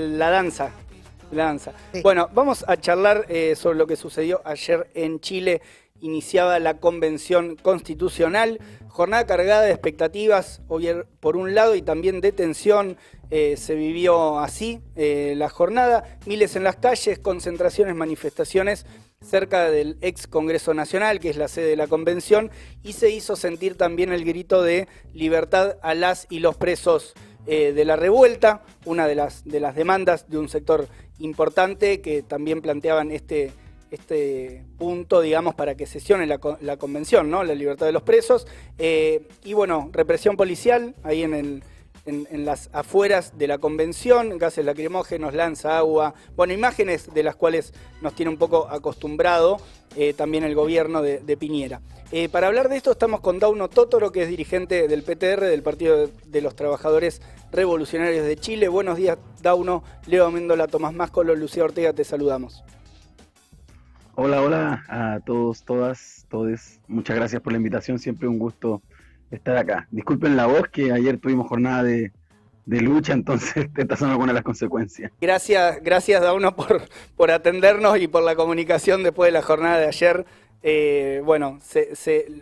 la danza. La danza. Bueno, vamos a charlar eh, sobre lo que sucedió ayer en Chile. Iniciaba la convención constitucional, jornada cargada de expectativas, por un lado, y también de tensión. Eh, se vivió así eh, la jornada, miles en las calles, concentraciones, manifestaciones cerca del ex Congreso Nacional, que es la sede de la convención, y se hizo sentir también el grito de libertad a las y los presos eh, de la revuelta, una de las, de las demandas de un sector importante que también planteaban este, este punto, digamos, para que sesione la, la convención, ¿no? La libertad de los presos. Eh, y bueno, represión policial ahí en el en, las afueras de la convención, gases lacrimógenos, lanza agua, bueno, imágenes de las cuales nos tiene un poco acostumbrado eh, también el gobierno de, Piñera. Eh, para hablar de esto estamos con Dauno Totoro, que es dirigente del PTR, del Partido de los Trabajadores Revolucionarios de Chile. Buenos días, Dauno. Leo Méndola, Tomás Máscolo, Lucía Ortega, te saludamos. Hola, hola a todos, todas, todos. Muchas gracias por la invitación. Siempre un gusto estar acá. Disculpen la voz, que ayer tuvimos jornada de, lucha, entonces estas son algunas de las consecuencias. Gracias, gracias Dauno por, por atendernos y por la comunicación después de la jornada de ayer. Eh, bueno,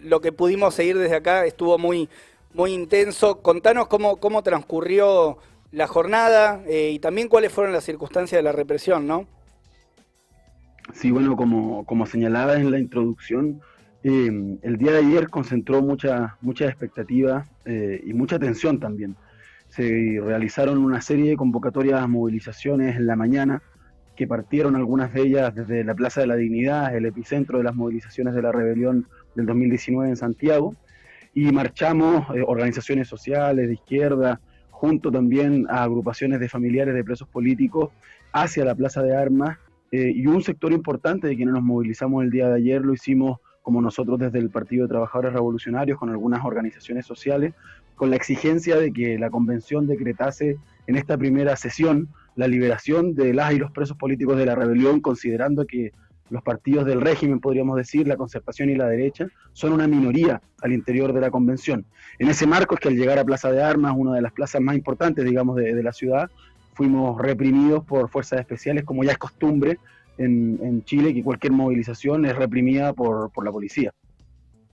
lo que pudimos seguir desde acá estuvo muy, muy intenso. Contanos cómo, cómo transcurrió la jornada eh, y también cuáles fueron las circunstancias de la represión, ¿no? Sí, bueno, como, como señalaba en la introducción, eh, el día de ayer concentró mucha, mucha expectativa eh, y mucha atención también. Se realizaron una serie de convocatorias, movilizaciones en la mañana, que partieron algunas de ellas desde la Plaza de la Dignidad, el epicentro de las movilizaciones de la rebelión del 2019 en Santiago, y marchamos eh, organizaciones sociales de izquierda, junto también a agrupaciones de familiares de presos políticos, hacia la Plaza de Armas, y un sector importante de quienes nos movilizamos el día de ayer lo hicimos como nosotros desde el Partido de Trabajadores Revolucionarios, con algunas organizaciones sociales, con la exigencia de que la convención decretase en esta primera sesión la liberación de las y los presos políticos de la rebelión, considerando que los partidos del régimen, podríamos decir, la concertación y la derecha, son una minoría al interior de la convención. En ese marco es que al llegar a Plaza de Armas, una de las plazas más importantes, digamos, de, la ciudad, fuimos reprimidos por fuerzas especiales, como ya es costumbre, en, Chile que cualquier movilización es reprimida por, la policía.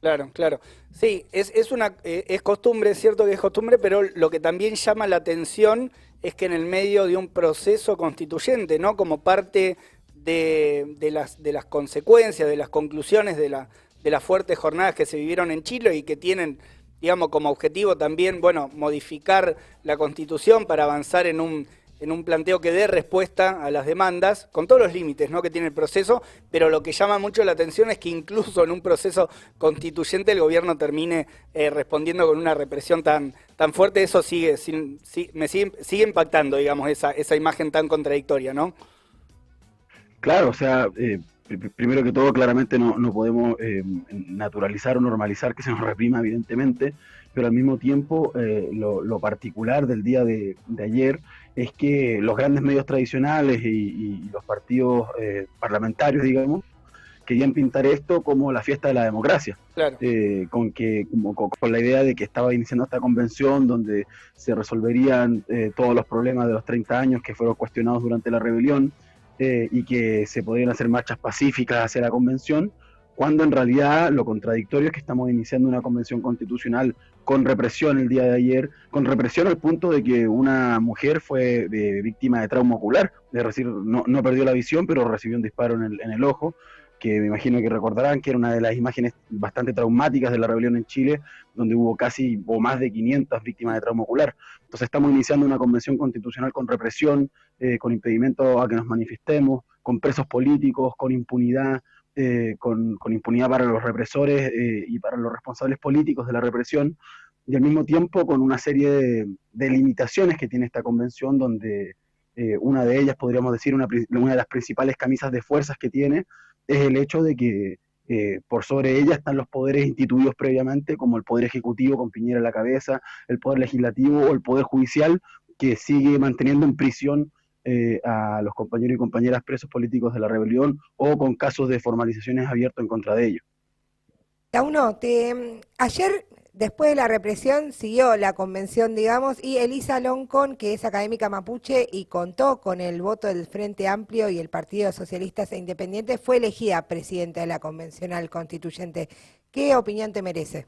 Claro, claro. Sí, es, es una eh, es costumbre, es cierto que es costumbre, pero lo que también llama la atención es que en el medio de un proceso constituyente, ¿no? Como parte de, de, las, de las consecuencias, de las conclusiones de, la, de las fuertes jornadas que se vivieron en Chile y que tienen, digamos, como objetivo también, bueno, modificar la constitución para avanzar en un en un planteo que dé respuesta a las demandas, con todos los límites ¿no? que tiene el proceso, pero lo que llama mucho la atención es que incluso en un proceso constituyente el gobierno termine eh, respondiendo con una represión tan, tan fuerte, eso sigue, me sigue, impactando, digamos, esa, esa imagen tan contradictoria, ¿no? Claro, o sea, eh, primero que todo, claramente no, no podemos eh, naturalizar o normalizar que se nos reprima, evidentemente, pero al mismo tiempo lo, particular del día de ayer es que los grandes medios tradicionales y, los partidos eh, parlamentarios, digamos, querían pintar esto como la fiesta de la democracia, eh, con que con, la idea de que estaba iniciando esta convención donde se resolverían eh, todos los problemas de los 30 años que fueron cuestionados durante la rebelión y que se podrían hacer marchas pacíficas hacia la convención, cuando en realidad lo contradictorio es que estamos iniciando una convención constitucional con represión el día de ayer, con represión al punto de que una mujer fue eh, víctima de trauma ocular, es decir, no, no, perdió la visión, pero recibió un disparo en el, ojo, que me imagino que recordarán que era una de las imágenes bastante traumáticas de la rebelión en Chile, donde hubo casi o más de 500 víctimas de trauma ocular. Entonces estamos iniciando una convención constitucional con represión, eh, con impedimento a que nos manifestemos, con presos políticos, con impunidad, eh, con, impunidad para los represores eh, y para los responsables políticos de la represión, y al mismo tiempo con una serie de, limitaciones que tiene esta convención, donde eh, una de ellas, podríamos decir, una, una, de las principales camisas de fuerzas que tiene, es el hecho de que por sobre ella están los poderes instituidos previamente, como el Poder Ejecutivo con Piñera a la cabeza, el Poder Legislativo o el Poder Judicial, que sigue manteniendo en prisión eh, a los compañeros y compañeras presos políticos de la rebelión o con casos de formalizaciones abiertos en contra de ellos. uno, te, ayer después de la represión siguió la convención, digamos, y Elisa Loncón, que es académica mapuche y contó con el voto del Frente Amplio y el Partido Socialistas e Independientes, fue elegida presidenta de la convencional constituyente. ¿Qué opinión te merece?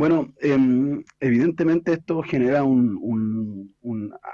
Bueno, em, evidentemente esto genera un,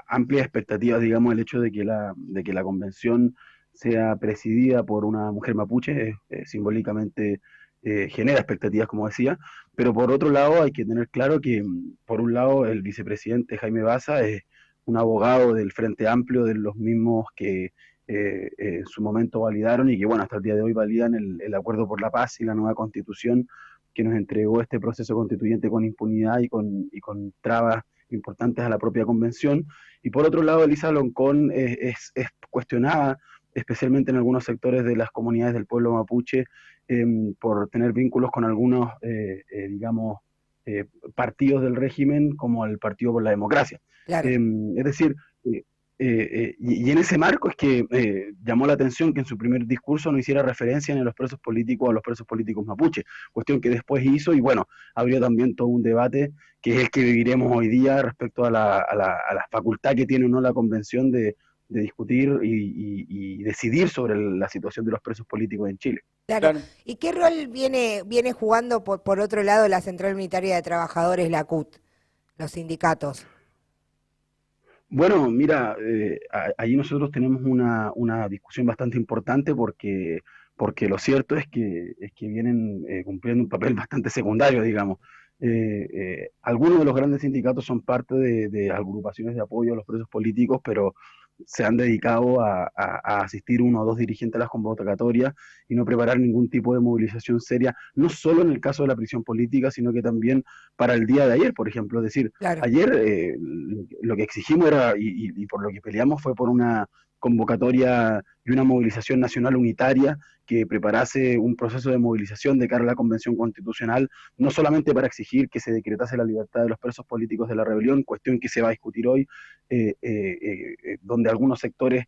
amplia expectativa, digamos, el hecho de que la, de que la convención sea presidida por una mujer mapuche, simbólicamente eh, genera expectativas, como decía, pero por otro lado hay que tener claro que, por un lado, el vicepresidente Jaime Baza es un abogado del Frente Amplio, de los mismos que eh, eh, en su momento validaron y que, bueno, hasta el día de hoy validan el, el acuerdo por la paz y la nueva constitución que nos entregó este proceso constituyente con impunidad y con, y con trabas importantes a la propia convención. Y por otro lado, Elisa Loncón es, es, cuestionada, especialmente en algunos sectores de las comunidades del pueblo mapuche, em, por tener vínculos con algunos, eh, eh, digamos, eh, partidos del régimen, como el Partido por la Democracia. Em, es decir, eh, eh, y, en ese marco es que eh, llamó la atención que en su primer discurso no hiciera referencia en los presos políticos a los presos políticos mapuche, cuestión que después hizo y bueno, abrió también todo un debate que es el que viviremos hoy día respecto a la, a la, a la facultad que tiene o no la convención de, de discutir y, decidir sobre la situación de los presos políticos en Chile. Claro. ¿Y qué rol viene, viene jugando por, por otro lado la Central Unitaria de Trabajadores, la CUT, los sindicatos? Bueno, mira, eh, ahí nosotros tenemos una, una, discusión bastante importante porque, porque lo cierto es que, es que vienen eh, cumpliendo un papel bastante secundario, digamos. Eh, eh, algunos de los grandes sindicatos son parte de, de, agrupaciones de apoyo a los presos políticos, pero se han dedicado a, asistir uno o dos dirigentes a las convocatorias y no preparar ningún tipo de movilización seria, no solo en el caso de la prisión política, sino que también para el día de ayer, por ejemplo. Es decir, ayer eh, lo que exigimos era, y, por lo que peleamos fue por una convocatoria y una movilización nacional unitaria que preparase un proceso de movilización de cara a la Convención Constitucional, no solamente para exigir que se decretase la libertad de los presos políticos de la rebelión, cuestión que se va a discutir hoy, eh, eh, eh, donde algunos sectores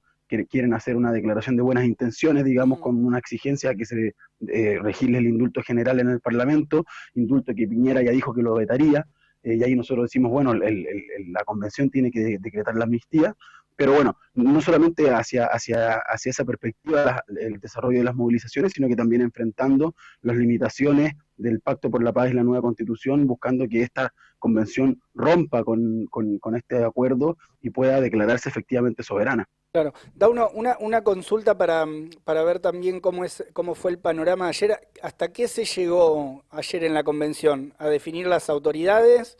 quieren hacer una declaración de buenas intenciones, digamos, con una exigencia que se regile el indulto general en el Parlamento, indulto que Piñera ya dijo que lo vetaría, y ahí nosotros decimos, bueno, la convención tiene que decretar la amnistía, pero bueno, no solamente hacia, hacia, hacia esa perspectiva el desarrollo de las movilizaciones, sino que también enfrentando las limitaciones del Pacto por la Paz y la nueva Constitución, buscando que esta convención rompa con, con, este acuerdo y pueda declararse efectivamente soberana. Claro, da uno, una, una consulta para, para ver también cómo, es, cómo fue el panorama ayer. ¿Hasta qué se llegó ayer en la convención? ¿A definir las autoridades?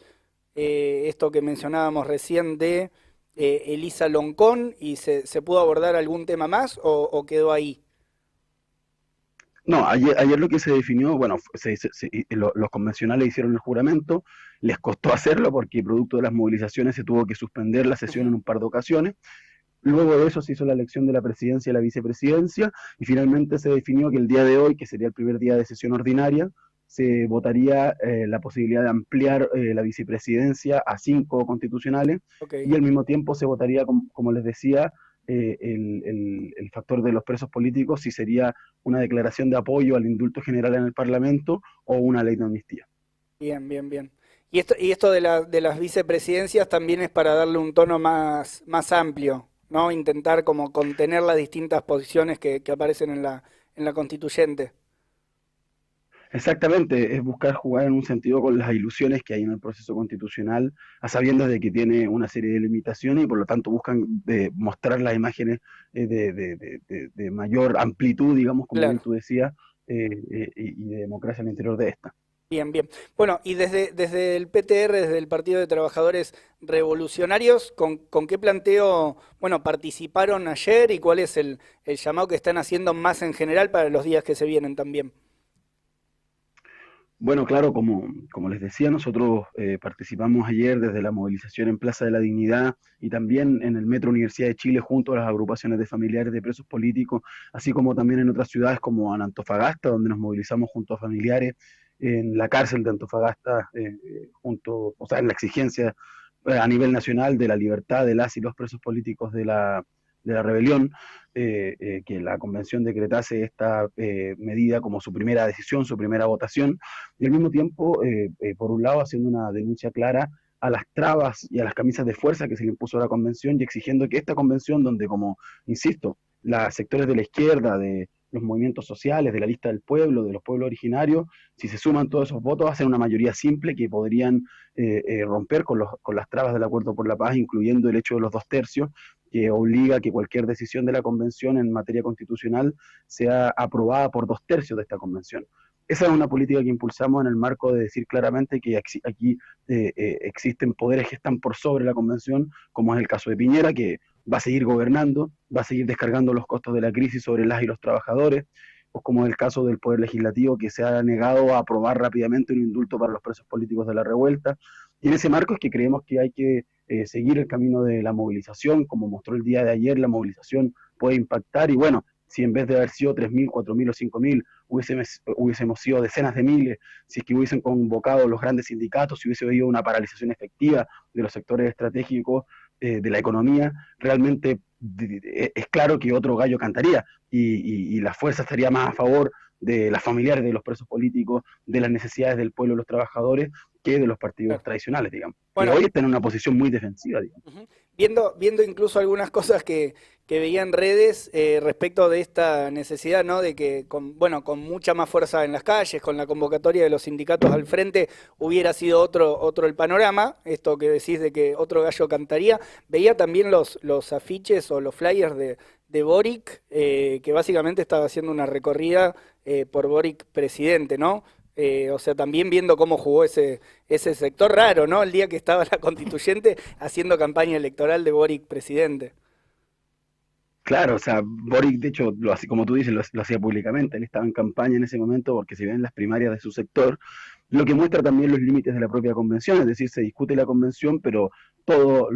Eh, esto que mencionábamos recién de eh, Elisa Loncón y se, se, pudo abordar algún tema más o, quedó ahí? No, ayer, ayer, lo que se definió, bueno, los convencionales hicieron el juramento, les costó hacerlo porque producto de las movilizaciones se tuvo que suspender la sesión en un par de ocasiones. Luego de eso se hizo la elección de la presidencia y la vicepresidencia y finalmente se definió que el día de hoy, que sería el primer día de sesión ordinaria, se votaría eh, la posibilidad de ampliar eh, la vicepresidencia a cinco constitucionales y al mismo tiempo se votaría, como, les decía, eh, el, el, factor de los presos políticos si sería una declaración de apoyo al indulto general en el Parlamento o una ley de amnistía. Bien, bien, bien. Y esto, y esto de, la, de las vicepresidencias también es para darle un tono más, más amplio, ¿no? Intentar como contener las distintas posiciones que, que aparecen en la, en la constituyente. Exactamente, es buscar jugar en un sentido con las ilusiones que hay en el proceso constitucional, a sabiendas de que tiene una serie de limitaciones y por lo tanto buscan de mostrar las imágenes eh, de, mayor amplitud, digamos, como tú decías, eh, eh, y de democracia al interior de esta. Bien, bien. Bueno, y desde, desde el PTR, desde el Partido de Trabajadores Revolucionarios, ¿con, con qué planteo, bueno, participaron ayer y cuál es el, el llamado que están haciendo más en general para los días que se vienen también? Bueno, claro, como, como les decía, nosotros eh, participamos ayer desde la movilización en Plaza de la Dignidad y también en el Metro Universidad de Chile junto a las agrupaciones de familiares de presos políticos, así como también en otras ciudades como Antofagasta, donde nos movilizamos junto a familiares, en la cárcel de Antofagasta, eh, junto, o sea, en la exigencia eh, a nivel nacional de la libertad de las y los presos políticos de la, de la rebelión, que la convención decretase esta medida como su primera decisión, su primera votación, y al mismo tiempo, por un lado, haciendo una denuncia clara a las trabas y a las camisas de fuerza que se le impuso a la convención y exigiendo que esta convención, donde como, insisto, los sectores de la izquierda, de los movimientos sociales, de la lista del pueblo, de los pueblos originarios, si se suman todos esos votos, ser una mayoría simple que podrían eh, eh, romper con, los, con las trabas del acuerdo por la paz, incluyendo el hecho de los dos tercios, que obliga a que cualquier decisión de la convención en materia constitucional sea aprobada por dos tercios de esta convención. Esa es una política que impulsamos en el marco de decir claramente que aquí eh, eh, existen poderes que están por sobre la convención, como es el caso de Piñera, que va a seguir gobernando, va a seguir descargando los costos de la crisis sobre las y los trabajadores, o como es el caso del Poder Legislativo, que se ha negado a aprobar rápidamente un indulto para los presos políticos de la revuelta. Y en ese marco es que creemos que hay que eh, seguir el camino de la movilización, como mostró el día de ayer, la movilización puede impactar y bueno, si en vez de haber sido 3.000, 4.000 o 5.000 hubiésemos, hubiésemos sido decenas de miles, si es que hubiesen convocado los grandes sindicatos, si hubiese habido una paralización efectiva de los sectores estratégicos eh, de la economía, realmente es claro que otro gallo cantaría y, y la fuerza estaría más a favor de las familiares de los presos políticos, de las necesidades del pueblo y los trabajadores, que de los partidos tradicionales, digamos. Bueno, hoy están en una posición muy defensiva, digamos. Viendo, viendo incluso algunas cosas que, que veía en redes eh, respecto de esta necesidad, ¿no? De que, con, bueno, con mucha más fuerza en las calles, con la convocatoria de los sindicatos al frente, hubiera sido otro, otro el panorama, esto que decís de que otro gallo cantaría. Veía también los, los afiches o los flyers de, de Boric, eh, que básicamente estaba haciendo una recorrida eh, por Boric presidente, ¿no? Eh, o sea, también viendo cómo jugó ese, ese sector raro, ¿no? El día que estaba la constituyente haciendo campaña electoral de Boric presidente. Claro, o sea, Boric, de hecho, lo, como tú dices, lo, hacía públicamente. Él estaba en campaña en ese momento porque se ven las primarias de su sector, lo que muestra también los límites de la propia convención, es decir, se discute la convención, pero todo,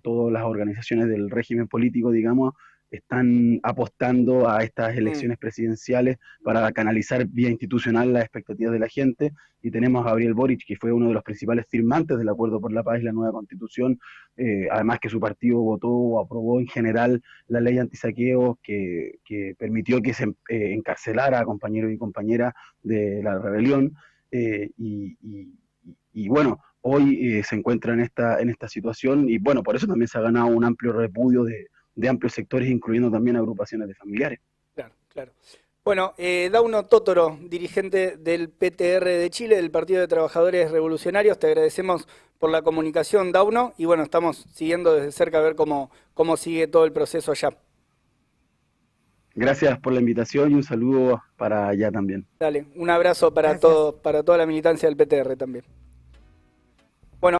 todas las organizaciones del régimen político, digamos, están apostando a estas mm. elecciones presidenciales para canalizar vía institucional las expectativas de la gente. Y tenemos a Gabriel Boric, que fue uno de los principales firmantes del Acuerdo por la Paz y la nueva Constitución, eh, además que su partido votó o aprobó en general la ley antisaqueo que, que permitió que se eh, encarcelara a compañeros y compañeras de la rebelión. Eh, y, y, bueno, hoy se encuentra en esta, en esta situación y bueno, por eso también se ha ganado un amplio repudio de de amplios sectores, incluyendo también agrupaciones de familiares. Claro, claro. Bueno, eh, Dauno Totoro, dirigente del PTR de Chile, del Partido de Trabajadores Revolucionarios, te agradecemos por la comunicación, Dauno, y bueno, estamos siguiendo desde cerca a ver cómo, cómo sigue todo el proceso allá. Gracias por la invitación y un saludo para allá también. Dale, un abrazo para, todo, para toda la militancia del PTR también.